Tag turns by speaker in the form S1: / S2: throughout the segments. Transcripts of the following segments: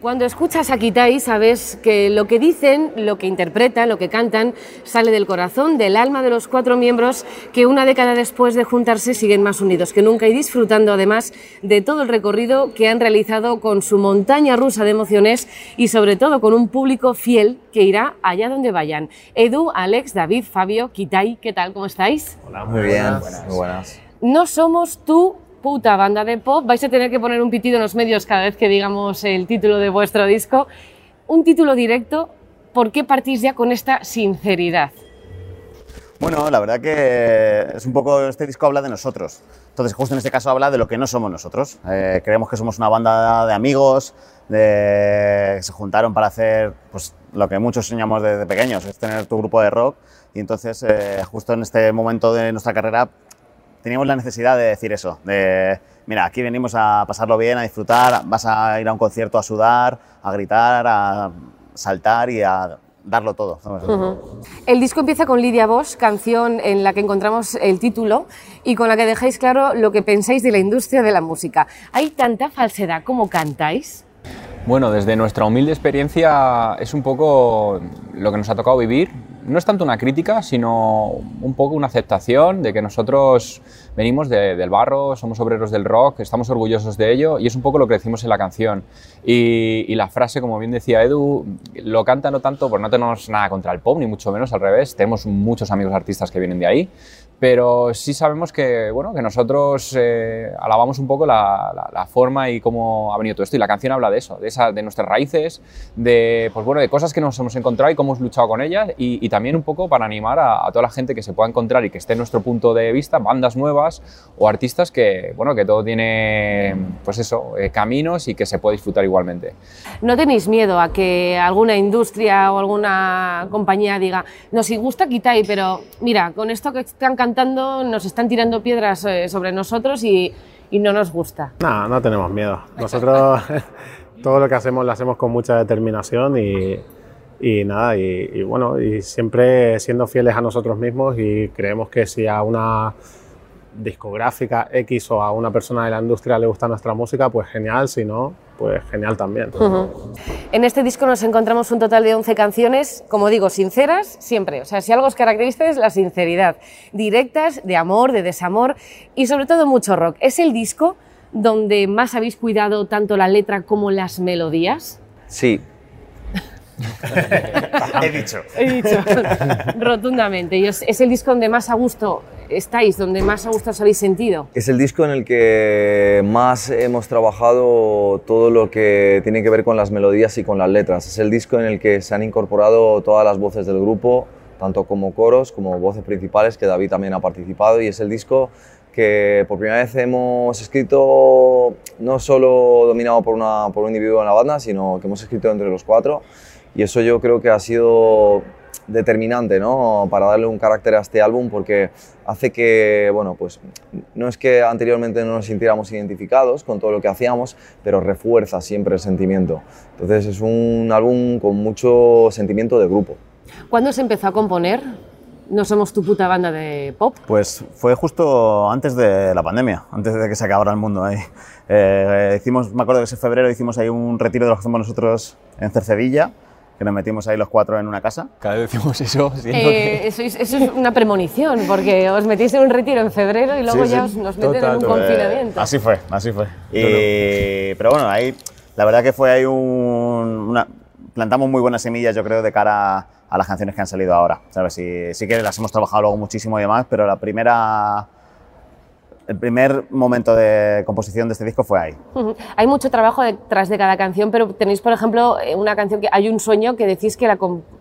S1: Cuando escuchas a Kitai sabes que lo que dicen, lo que interpretan, lo que cantan, sale del corazón, del alma de los cuatro miembros que una década después de juntarse siguen más unidos que nunca y disfrutando además de todo el recorrido que han realizado con su montaña rusa de emociones y sobre todo con un público fiel que irá allá donde vayan. Edu, Alex, David, Fabio, Kitai, ¿qué tal? ¿Cómo estáis?
S2: Hola, muy, bien, muy buenas.
S1: No somos tú banda de pop, vais a tener que poner un pitido en los medios cada vez que digamos el título de vuestro disco. Un título directo, ¿por qué partís ya con esta sinceridad?
S2: Bueno, la verdad que es un poco, este disco habla de nosotros. Entonces, justo en este caso habla de lo que no somos nosotros. Eh, creemos que somos una banda de amigos, de, que se juntaron para hacer pues, lo que muchos soñamos desde pequeños, es tener tu grupo de rock. Y entonces, eh, justo en este momento de nuestra carrera, teníamos la necesidad de decir eso, de, mira, aquí venimos a pasarlo bien, a disfrutar, vas a ir a un concierto a sudar, a gritar, a saltar y a darlo todo.
S1: El disco empieza con Lidia Bosch, canción en la que encontramos el título y con la que dejáis claro lo que pensáis de la industria de la música. ¿Hay tanta falsedad como cantáis?
S3: Bueno, desde nuestra humilde experiencia es un poco lo que nos ha tocado vivir no es tanto una crítica, sino un poco una aceptación de que nosotros venimos del barro, somos obreros del rock, estamos orgullosos de ello y es un poco lo que decimos en la canción. Y, la frase, como bien decía Edu, lo canta no tanto, por no tenemos nada contra el pop, ni mucho menos al revés, tenemos muchos amigos artistas que vienen de ahí, pero sí sabemos que, bueno, que nosotros eh, alabamos un poco la, la, forma y cómo ha venido todo esto. Y la canción habla de eso, de, esa, de nuestras raíces, de, pues bueno, de cosas que nos hemos encontrado y cómo hemos luchado con ellas. Y, y también un poco para animar a, a, toda la gente que se pueda encontrar y que esté en nuestro punto de vista, bandas nuevas o artistas que, bueno, que todo tiene, pues eso, eh, caminos y que se puede disfrutar igualmente.
S1: ¿No tenéis miedo a que alguna industria o alguna compañía diga, nos gusta Kitai, pero mira, con esto que están cantando nos están tirando piedras eh, sobre nosotros y, no nos gusta.
S4: No, no tenemos miedo. Nosotros todo lo que hacemos lo hacemos con mucha determinación y, nada, y, bueno, y siempre siendo fieles a nosotros mismos y creemos que si a una discográfica X o a una persona de la industria le gusta nuestra música, pues genial, si no, pues genial también.
S1: En este disco nos encontramos un total de 11 canciones, como digo, sinceras siempre. O sea, si algo os caracteriza es la sinceridad. Directas, de amor, de desamor y sobre todo mucho rock. ¿Es el disco donde más habéis cuidado tanto la letra como las melodías?
S2: Sí, He dicho.
S1: He dicho, rotundamente. Y es el disco donde más a gusto estáis, donde más a gusto os habéis sentido.
S5: Es el disco en el que más hemos trabajado todo lo que tiene que ver con las melodías y con las letras. Es el disco en el que se han incorporado todas las voces del grupo, tanto como coros como voces principales, que David también ha participado. Y es el disco que por primera vez hemos escrito no solo dominado por, una, por un individuo en la banda, sino que hemos escrito entre los cuatro y eso yo creo que ha sido determinante ¿no? para darle un carácter a este álbum porque hace que, bueno, pues no es que anteriormente no nos sintiéramos identificados con todo lo que hacíamos, pero refuerza siempre el sentimiento. Entonces es un álbum con mucho sentimiento de grupo.
S1: ¿Cuándo se empezó a componer? No somos tu puta banda de pop.
S2: Pues fue justo antes de la pandemia, antes de que se acabara el mundo ahí. Eh, hicimos, me acuerdo que ese febrero hicimos ahí un retiro de los que hacemos nosotros en Cercedilla que nos metimos ahí los cuatro en una casa.
S3: Cada vez decimos eso.
S1: Eh, eso, es, eso, es, una premonición, porque os metiste en un retiro en febrero y luego ya os, nos meten en un confinamiento.
S2: Así fue, así fue. Pero bueno, ahí la verdad que fue ahí un, una, plantamos muy buenas semillas, yo creo, de cara a las canciones que han salido ahora. ¿sabes? Sí, sí que las hemos trabajado luego muchísimo y demás, pero la primera el primer momento de composición de este disco fue ahí.
S1: Hay mucho trabajo detrás de cada canción, pero tenéis, por ejemplo, eh, una canción que hay un sueño que decís que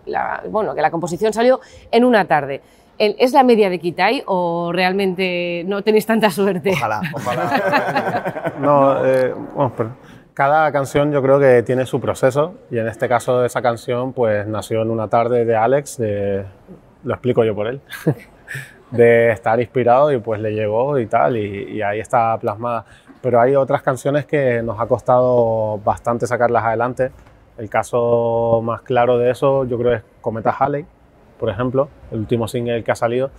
S1: la, bueno, que la composición salió en una tarde. ¿Es la media de Kitai o realmente no tenéis tanta suerte?
S2: Ojalá, ojalá.
S4: no, eh, bueno, cada canción yo creo que tiene su proceso y en este caso esa canción pues nació en una tarde de Alex, lo explico yo por él. de estar inspirado y pues le llegó y tal, y, ahí está plasmada. Pero hay otras canciones que nos ha costado bastante sacarlas adelante. El caso más claro de eso yo creo es Cometa Halley, por ejemplo, el último single que ha salido,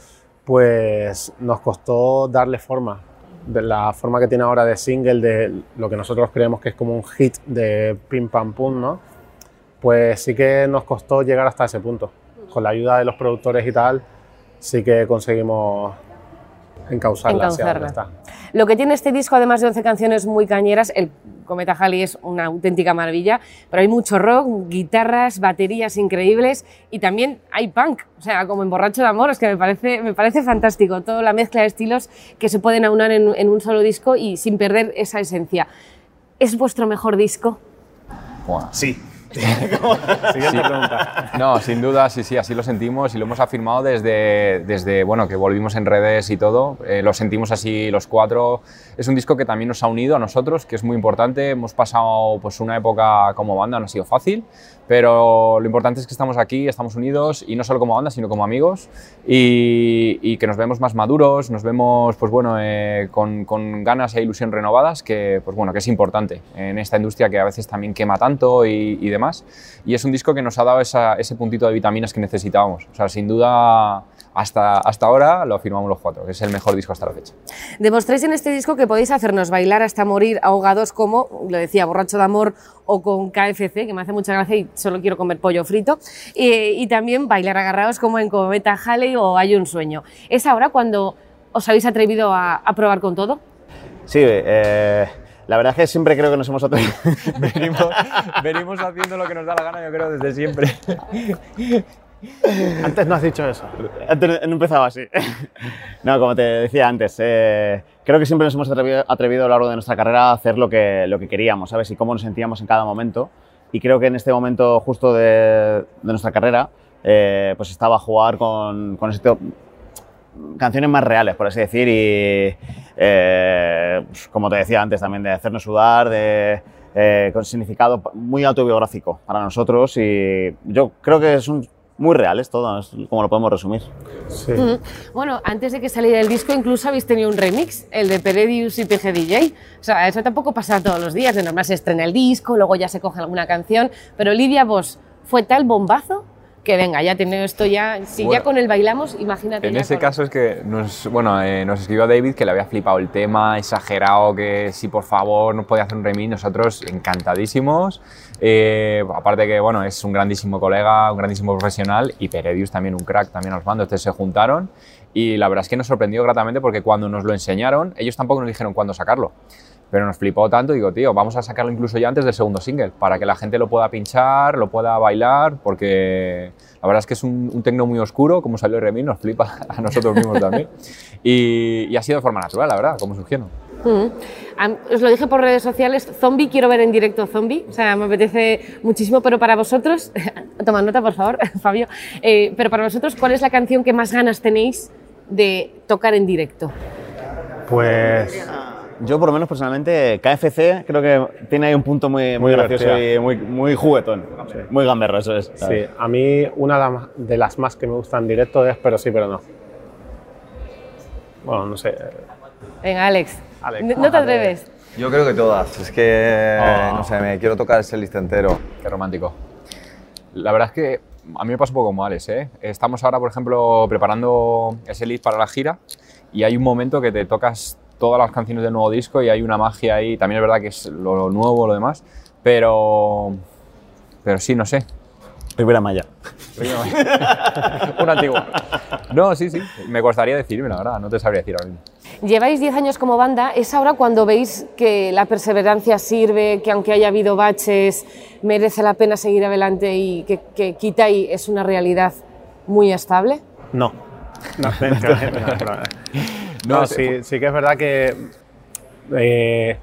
S4: pues nos costó darle forma. de la forma que tiene ahora de single, de lo que nosotros creemos que es como un hit de pim pam pum, ¿no? Pues sí que nos costó llegar hasta ese punto. Con la ayuda de los productores y tal, sí que conseguimos encauzarla. hacia donde
S1: Encauzarla.
S4: está.
S1: Lo que tiene este disco, además de 11 canciones muy cañeras, el Cometa Halley es una auténtica maravilla, pero hay mucho rock, guitarras, baterías increíbles y también hay punk, o sea, como en Borracho de Amor, es que me parece, me parece fantástico, toda la mezcla de estilos que se pueden aunar en, en un solo disco y sin perder esa esencia. ¿Es vuestro mejor disco?
S2: Sí.
S4: Siguiente pregunta.
S3: No, sin duda, sí, sí, así lo sentimos y lo hemos afirmado desde, desde bueno, que volvimos en redes y todo. Eh, lo sentimos así los cuatro. Es un disco que también nos ha unido a nosotros, que es muy importante. Hemos pasado pues, una época como banda, no ha sido fácil, pero lo importante es que estamos aquí, estamos unidos y no solo como banda, sino como amigos y, y que nos vemos más maduros, nos vemos pues, bueno, eh, con, con ganas e ilusión renovadas, que, pues, bueno, que es importante en esta industria que a veces también quema tanto y, y demás. Y es un disco que nos ha dado esa- ese puntito de vitaminas que necesitábamos. O sea, sin duda, hasta, hasta ahora lo afirmamos los cuatro, que es el mejor disco hasta la fecha.
S1: Demostráis en este disco que podéis hacernos bailar hasta morir ahogados como, lo decía, Borracho de Amor o con KFC, que me hace mucha gracia y solo quiero comer pollo frito, y, y también bailar agarrados como en Cometa Halley o Hay un sueño. ¿Es ahora cuando os habéis atrevido a, a probar con todo?
S2: Sí, eh, la verdad es que siempre creo que nos hemos atrevido.
S3: venimos, venimos haciendo lo que nos da la gana, yo creo, desde siempre.
S4: Antes no has dicho eso.
S2: Antes no empezaba así. No, como te decía antes, eh, creo que siempre nos hemos atrevido, atrevido a lo largo de nuestra carrera a hacer lo que, lo que queríamos, ¿sabes? Y cómo nos sentíamos en cada momento. Y creo que en este momento justo de, de nuestra carrera, eh, pues estaba a jugar con, con este, canciones más reales, por así decir, y eh, pues, como te decía antes, también de hacernos sudar, de, eh, con significado muy autobiográfico para nosotros y yo creo que es un, muy real, es todo, es como lo podemos resumir.
S4: Sí.
S1: Mm. Bueno, antes de que saliera el disco incluso habéis tenido un remix, el de Peredius y PG DJ. O sea, eso tampoco pasa todos los días, de normal se estrena el disco, luego ya se coge alguna canción, pero Lidia Vos fue tal bombazo que venga, ya tengo esto ya, si ya con él bailamos, imagínate.
S3: En ese
S1: con-
S3: caso es que nos, bueno, eh, nos escribió David que le había flipado el tema, exagerado, que si por favor nos podía hacer un remix, nosotros encantadísimos. Eh, aparte que bueno, es un grandísimo colega, un grandísimo profesional y Peredius también un crack, también los mandos, entonces se juntaron y la verdad es que nos sorprendió gratamente porque cuando nos lo enseñaron, ellos tampoco nos dijeron cuándo sacarlo. Pero nos flipó tanto, digo, tío, vamos a sacarlo incluso ya antes del segundo single, para que la gente lo pueda pinchar, lo pueda bailar, porque la verdad es que es un, un tecno muy oscuro, como salió el remix, nos flipa a nosotros mismos también. Y, y ha sido de forma natural, la verdad, como surgieron.
S1: Mm. Os lo dije por redes sociales, Zombie, quiero ver en directo Zombie, o sea, me apetece muchísimo, pero para vosotros, toma nota por favor, Fabio, eh, pero para vosotros, ¿cuál es la canción que más ganas tenéis de tocar en directo?
S4: Pues
S2: Yo, por lo menos personalmente, KFC creo que tiene ahí un punto muy, muy,
S4: Muy
S2: gracioso y muy, muy juguetón. Muy gamberro, eso es.
S4: sí, a mí una de las- más que me gustan en directo es Pero sí, pero no. Bueno, no sé.
S1: Venga, Alex,
S4: Alex,
S1: ¿no- ¿no te atreves?
S5: Yo creo que todas. Es que,
S3: Oh.
S5: no sé, me quiero tocar ese list entero.
S3: Qué romántico. La verdad es que a mí me pasa un poco como Alex, ¿eh? Estamos ahora, por ejemplo, preparando ese lead para la gira y hay un momento que te tocas todas las canciones del nuevo disco y hay una magia ahí. También es verdad que es lo nuevo, lo demás, pero... Pero sí, no sé.
S2: Rivera Maya.
S3: un antiguo. No, sí, sí. Me costaría decirme, la verdad. No te sabría decir ahora mismo.
S1: Lleváis 10 años como banda, ¿es ahora cuando veis que la perseverancia sirve, que aunque haya habido baches, merece la pena seguir adelante y que, que Kitai es una realidad muy estable?
S4: No. No, mentira, no, no. No,
S3: No,
S4: sí, sí que es verdad que eh,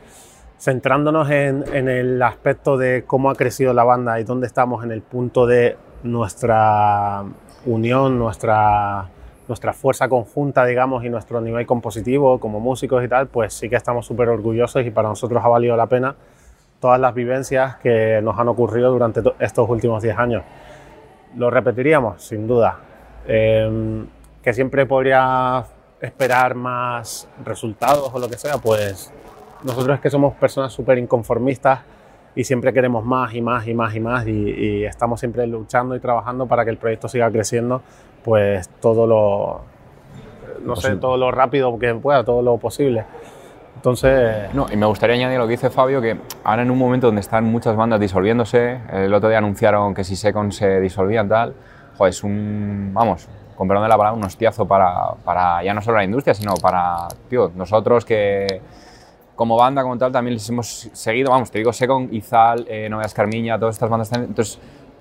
S4: centrándonos en, en el aspecto de cómo ha crecido la banda y dónde estamos en el punto de nuestra unión, nuestra, nuestra fuerza conjunta, digamos, y nuestro nivel compositivo como músicos y tal, pues sí que estamos súper orgullosos y para nosotros ha valido la pena todas las vivencias que nos han ocurrido durante to- estos últimos 10 años. ¿Lo repetiríamos? Sin duda. Eh, que siempre podría esperar más resultados o lo que sea, pues nosotros es que somos personas súper inconformistas y siempre queremos más y más y más y más y, y estamos siempre luchando y trabajando para que el proyecto siga creciendo, pues todo lo, no sé, todo lo rápido que pueda, todo lo posible. Entonces...
S3: No, y me gustaría añadir lo que dice Fabio, que ahora en un momento donde están muchas bandas disolviéndose, el otro día anunciaron que si Secon se disolvían tal, joder, es un, vamos, con perdón de la palabra, un hostiazo para, para ya no solo la industria, sino para, tío, nosotros que como banda, como tal, también les hemos seguido, vamos, te digo, Secon, Izal, eh, Noveas Carmiña, todas estas bandas, entonces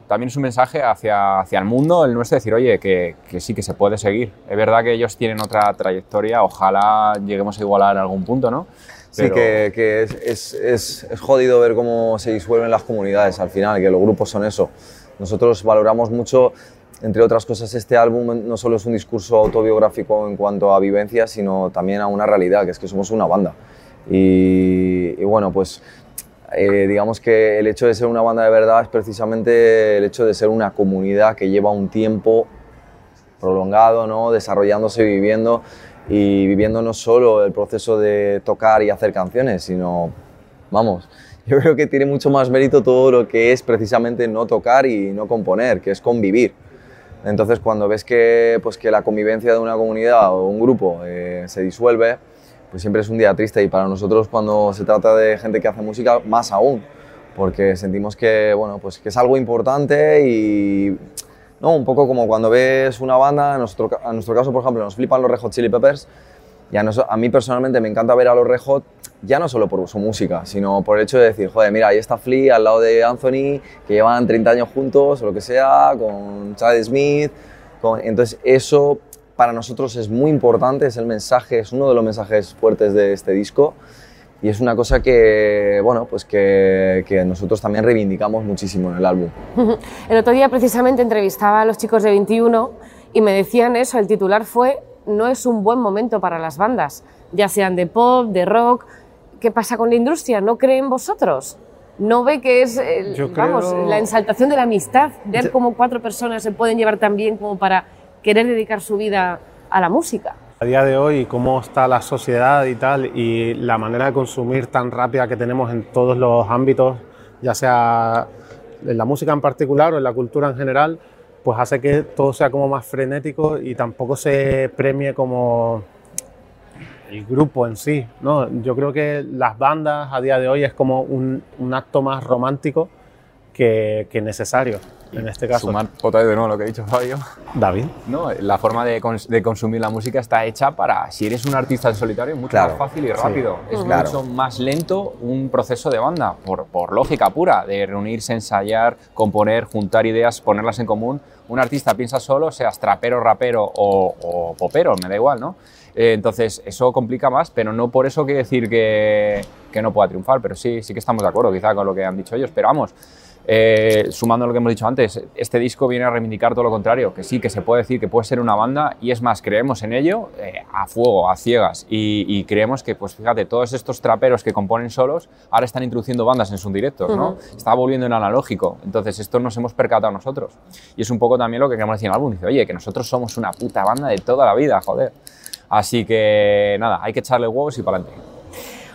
S3: también es un mensaje hacia, hacia el mundo, el nuestro, decir, oye, que, que, sí, que se puede seguir. Es verdad que ellos tienen otra trayectoria, ojalá lleguemos a igualar en algún punto, ¿no?
S5: Sí, que, que es, es, es, es, jodido ver cómo se disuelven las comunidades al final, que los grupos son eso. Nosotros valoramos mucho, entre otras cosas, este álbum no solo es un discurso autobiográfico en cuanto a vivencia, sino también a una realidad, que es que somos una banda. Y, y bueno, pues eh, digamos que el hecho de ser una banda de verdad es precisamente el hecho de ser una comunidad que lleva un tiempo prolongado, ¿no? desarrollándose, viviendo y viviendo no solo el proceso de tocar y hacer canciones, sino, vamos, yo creo que tiene mucho más mérito todo lo que es precisamente no tocar y no componer, que es convivir. Entonces, cuando ves que, pues, que la convivencia de una comunidad o un grupo eh, se disuelve, pues siempre es un día triste y para nosotros cuando se trata de gente que hace música, más aún, porque sentimos que, bueno, pues que es algo importante y ¿no? un poco como cuando ves una banda, en nuestro, nuestro caso, por ejemplo, nos flipan los Red Hot Chili Peppers, y a, nos, a mí personalmente me encanta ver a los Red Hot ya no solo por su música, sino por el hecho de decir, joder, mira, ahí está Flea al lado de Anthony, que llevan 30 años juntos o lo que sea, con Chad Smith, entonces eso para nosotros es muy importante, es el mensaje, es uno de los mensajes fuertes de este disco y es una cosa que, bueno, pues que, nosotros también reivindicamos muchísimo en el álbum.
S1: El otro día precisamente entrevistaba a los chicos de 21 y me decían eso, el titular fue no es un buen momento para las bandas, ya sean de pop, de rock. ¿Qué pasa con la industria? ¿No creen vosotros? ¿No ve que es el, vamos, creo... la exaltación de la amistad? Ver cómo cuatro personas se pueden llevar tan bien como para querer dedicar su vida a la música.
S4: A día de hoy, cómo está la sociedad y tal, y la manera de consumir tan rápida que tenemos en todos los ámbitos, ya sea en la música en particular o en la cultura en general, pues hace que todo sea como más frenético y tampoco se premie como el grupo en sí. ¿no? Yo creo que las bandas a día de hoy es como un, un acto más romántico que, que necesario en este caso.
S3: Sumar otra vez de nuevo lo que ha dicho Fabio.
S4: David.
S3: No, la forma de, cons de, consumir la música está hecha para, si eres un artista en solitario, mucho claro. más fácil y rápido. Sí. Es claro. mucho más lento un proceso de banda, por, por lógica pura, de reunirse, ensayar, componer, juntar ideas, ponerlas en común. Un artista piensa solo, seas trapero, rapero o, o popero, me da igual, ¿no? Eh, entonces, eso complica más, pero no por eso quiere decir que, que no pueda triunfar, pero sí, sí que estamos de acuerdo quizá con lo que han dicho ellos, pero vamos, eh, sumando lo que hemos dicho antes, este disco viene a reivindicar todo lo contrario, que sí, que se puede decir que puede ser una banda y es más, creemos en ello eh, a fuego, a ciegas y, y, creemos que, pues fíjate, todos estos traperos que componen solos ahora están introduciendo bandas en sus directos, ¿no? Uh -huh. Está volviendo en analógico, entonces esto nos hemos percatado nosotros y es un poco también lo que queremos decir en el álbum, dice, oye, que nosotros somos una puta banda de toda la vida, joder. Así que nada, hay que echarle huevos y para adelante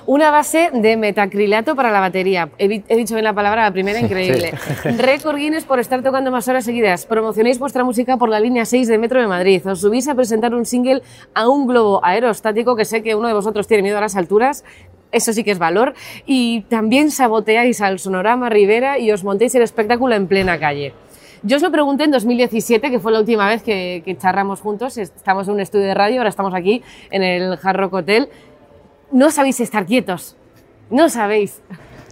S1: una base de metacrilato para la batería. He, he, dicho bien la palabra, la primera, increíble. Sí. Récord Guinness por estar tocando más horas seguidas. Promocionéis vuestra música por la línea 6 de Metro de Madrid. Os subís a presentar un single a un globo aerostático, que sé que uno de vosotros tiene miedo a las alturas. Eso sí que es valor. Y también saboteáis al Sonorama Rivera y os montéis el espectáculo en plena calle. Yo os lo pregunté en 2017, que fue la última vez que, que charramos juntos. Estamos en un estudio de radio, ahora estamos aquí en el Hard Rock Hotel no sabéis estar quietos, no sabéis.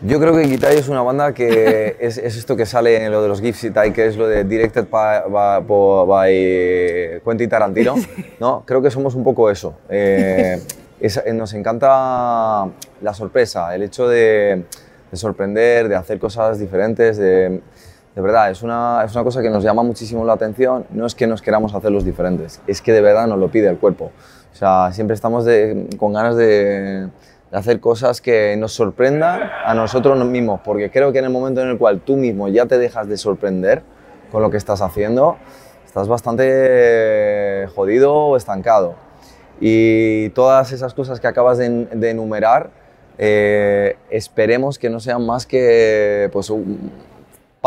S5: Yo creo que Kitai es una banda que es, es, esto que sale en lo de los GIFs y tal, que es lo de Directed by, by, by Quentin Tarantino, ¿no? Creo que somos un poco eso. Eh, es, nos encanta la sorpresa, el hecho de, de, sorprender, de hacer cosas diferentes, de, de verdad, es una, es una cosa que nos llama muchísimo la atención. No es que nos queramos hacer los diferentes, es que de verdad nos lo pide el cuerpo. O sea, siempre estamos de, con ganas de, de, hacer cosas que nos sorprendan a nosotros mismos, porque creo que en el momento en el cual tú mismo ya te dejas de sorprender con lo que estás haciendo, estás bastante jodido o estancado. Y todas esas cosas que acabas de, de enumerar, eh, esperemos que no sean más que pues,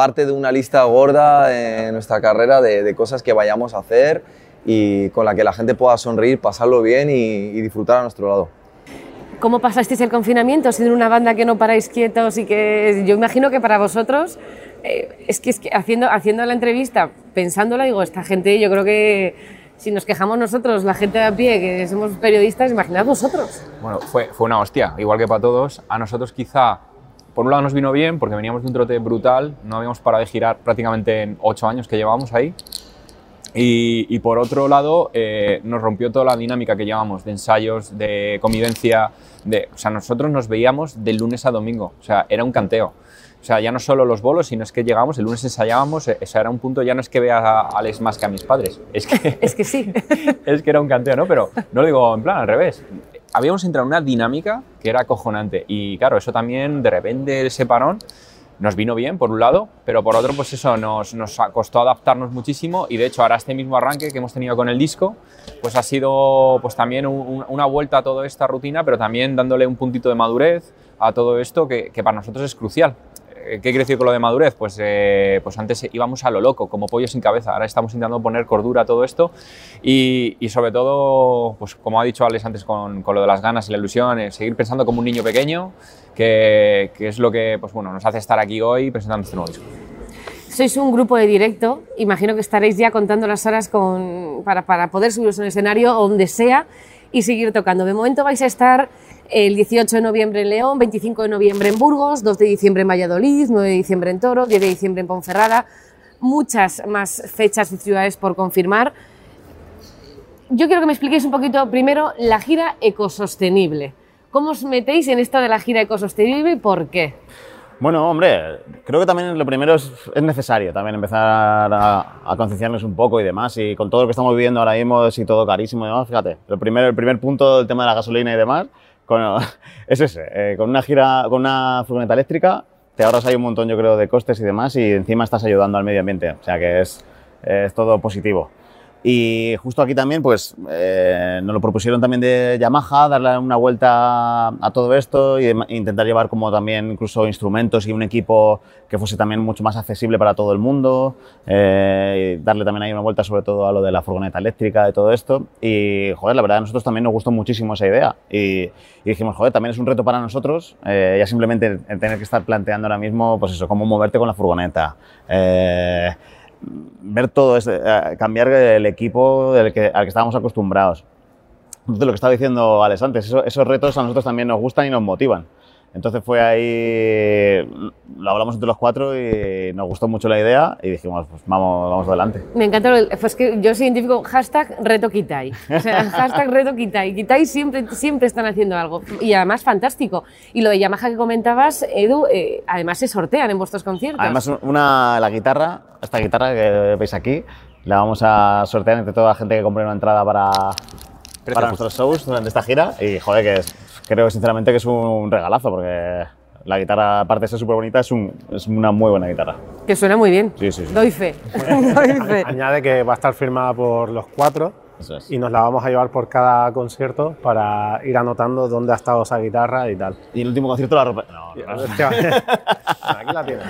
S5: parte de una lista gorda en nuestra carrera de, de cosas que vayamos a hacer y con la que la gente pueda sonreír, pasarlo bien y, y disfrutar a nuestro lado.
S1: ¿Cómo pasasteis el confinamiento siendo una banda que no paráis quietos y que yo imagino que para vosotros eh, es, que, es que haciendo, haciendo la entrevista, pensándola, digo, esta gente yo creo que si nos quejamos nosotros, la gente de a pie, que somos periodistas, imaginad vosotros.
S3: Bueno, fue, fue una hostia, igual que para todos. A nosotros quizá, por un lado nos vino bien porque veníamos de un trote brutal, no habíamos parado de girar prácticamente en ocho años que llevábamos ahí. Y, y por otro lado, eh, nos rompió toda la dinámica que llevábamos de ensayos, de convivencia. De, o sea, nosotros nos veíamos de lunes a domingo. O sea, era un canteo. O sea, ya no solo los bolos, sino es que llegábamos, el lunes ensayábamos, eh, o sea, era un punto, ya no es que vea a Alex más que a mis padres, es que,
S1: Es que sí.
S3: es que era un canteo, ¿no? Pero no lo digo en plan al revés. Habíamos entrado en una dinámica que era acojonante y claro, eso también de repente ese parón nos vino bien por un lado, pero por otro pues eso nos, nos costó adaptarnos muchísimo y de hecho ahora este mismo arranque que hemos tenido con el disco pues ha sido pues también un- una vuelta a toda esta rutina, pero también dándole un puntito de madurez a todo esto que para nosotros es crucial. Eh, ¿Qué quiere decir con lo de madurez? Pues, eh, pues antes íbamos a lo loco, como pollo sin cabeza. Ahora estamos intentando poner cordura a todo esto y, y sobre todo, pues como ha dicho Alex antes con, con lo de las ganas y la ilusión, eh, seguir pensando como un niño pequeño, que, que es lo que pues, bueno, nos hace estar aquí hoy presentando este nuevo disco.
S1: Sois un grupo de directo, imagino que estaréis ya contando las horas con, para, para poder subiros a un escenario o donde sea y seguir tocando. De momento vais a estar el 18 de noviembre en León, 25 de noviembre en Burgos, 2 de diciembre en Valladolid, 9 de diciembre en Toro, 10 de diciembre en Ponferrada, muchas más fechas y ciudades por confirmar. Yo quiero que me expliquéis un poquito primero la gira ecosostenible. ¿Cómo os metéis en esto de la gira ecosostenible y por qué?
S2: Bueno, hombre, creo que también lo primero es, es necesario también empezar a, a concienciarnos un poco y demás. Y con todo lo que estamos viviendo ahora mismo, y todo carísimo y demás, fíjate, el primer, el primer punto del tema de la gasolina y demás con, es ese. eh, con una gira, con una furgoneta eléctrica, te ahorras ahí un montón, yo creo, de costes y demás, y encima estás ayudando al medio ambiente. O sea que es, es todo positivo. Y justo aquí también, pues, eh, nos lo propusieron también de Yamaha, darle una vuelta a todo esto dem- intentar llevar como también incluso instrumentos y un equipo que fuese también mucho más accesible para todo el mundo, eh, y darle también ahí una vuelta sobre todo a lo de la furgoneta eléctrica y todo esto. Y, joder, la verdad a nosotros también nos gustó muchísimo esa idea. Y, dijimos, joder, también es un reto para nosotros, eh, ya simplemente tener que estar planteando ahora mismo, pues eso, cómo moverte con la furgoneta. Ver todo, este, eh, cambiar el equipo al que estábamos acostumbrados. Entonces, lo que estaba diciendo Alex antes, eso- esos retos a nosotros también nos gustan y nos motivan. Entonces fue ahí, lo hablamos entre los cuatro y nos gustó mucho la idea y dijimos, pues vamos, vamos adelante.
S1: Me encanta, lo- pues que yo soy identifico hashtag reto Kitai. O sea, hashtag reto Kitai. Kitai siempre, siempre están haciendo algo. Y además fantástico. Y lo de Yamaha que comentabas, Edu, eh, además se sortean en vuestros conciertos.
S2: Además, una, la guitarra, esta guitarra que veis aquí, la vamos a sortear entre toda la gente que compre una entrada para, para nuestros shows durante esta gira. Y joder, que es- creo sinceramente que es un regalazo porque la guitarra, aparte de ser súper bonita, es, un- es una muy buena guitarra.
S1: que suena muy bien.
S2: Sí, sí, sí.
S1: Doy fe. Doy fe.
S4: Añade que va a estar firmada por los cuatro
S2: Eso es.
S4: y nos la vamos a llevar por cada concierto para ir anotando dónde ha estado esa guitarra y tal.
S2: Y el último concierto la ropa. No, no, no.
S4: Aquí la tienes.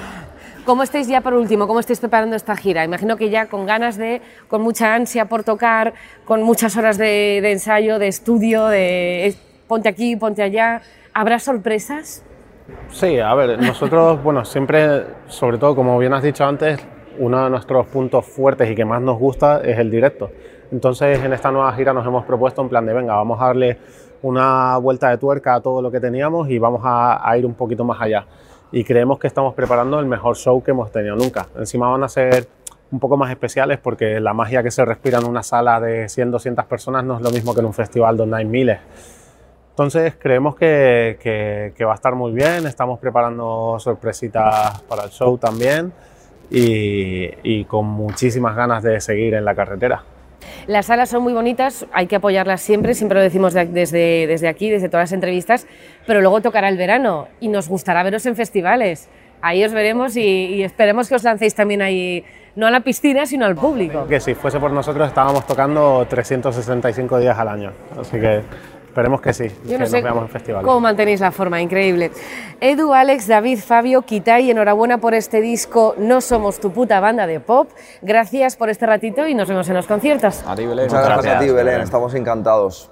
S1: ¿Cómo estáis ya por último? ¿Cómo estáis preparando esta gira? Imagino que ya con ganas de, con mucha ansia por tocar, con muchas horas de, de ensayo, de estudio, de ponte aquí, ponte allá. ¿Habrá sorpresas?
S4: Sí, a ver, nosotros, bueno, siempre, sobre todo, como bien has dicho antes, uno de nuestros puntos fuertes y que más nos gusta es el directo. Entonces, en esta nueva gira nos hemos propuesto un plan de, venga, vamos a darle una vuelta de tuerca a todo lo que teníamos y vamos a, a ir un poquito más allá. Y creemos que estamos preparando el mejor show que hemos tenido nunca. Encima van a ser un poco más especiales porque la magia que se respira en una sala de 100, 200 personas no es lo mismo que en un festival donde hay miles. Entonces creemos que, que- que va a estar muy bien, estamos preparando sorpresitas para el show también y, y con muchísimas ganas de seguir en la carretera.
S1: Las salas son muy bonitas, hay que apoyarlas siempre, siempre lo decimos de- desde, desde aquí, desde todas las entrevistas, pero luego tocará el verano y nos gustará veros en festivales. Ahí os veremos y, y esperemos que os lancéis también ahí, no a la piscina, sino al público.
S4: Que si fuese por nosotros estábamos tocando 365 días al año, así que esperemos que sí,
S1: Yo
S4: que
S1: no
S4: nos
S1: sé
S4: veamos en festivales.
S1: cómo mantenéis la forma, increíble. Edu, Alex, David, Fabio, Kitai, enhorabuena por este disco No somos tu puta banda de pop. Gracias por este ratito y nos vemos en los conciertos.
S3: A ti, Belén.
S5: Muchas gracias a ti.
S2: Belén.
S5: Estamos encantados.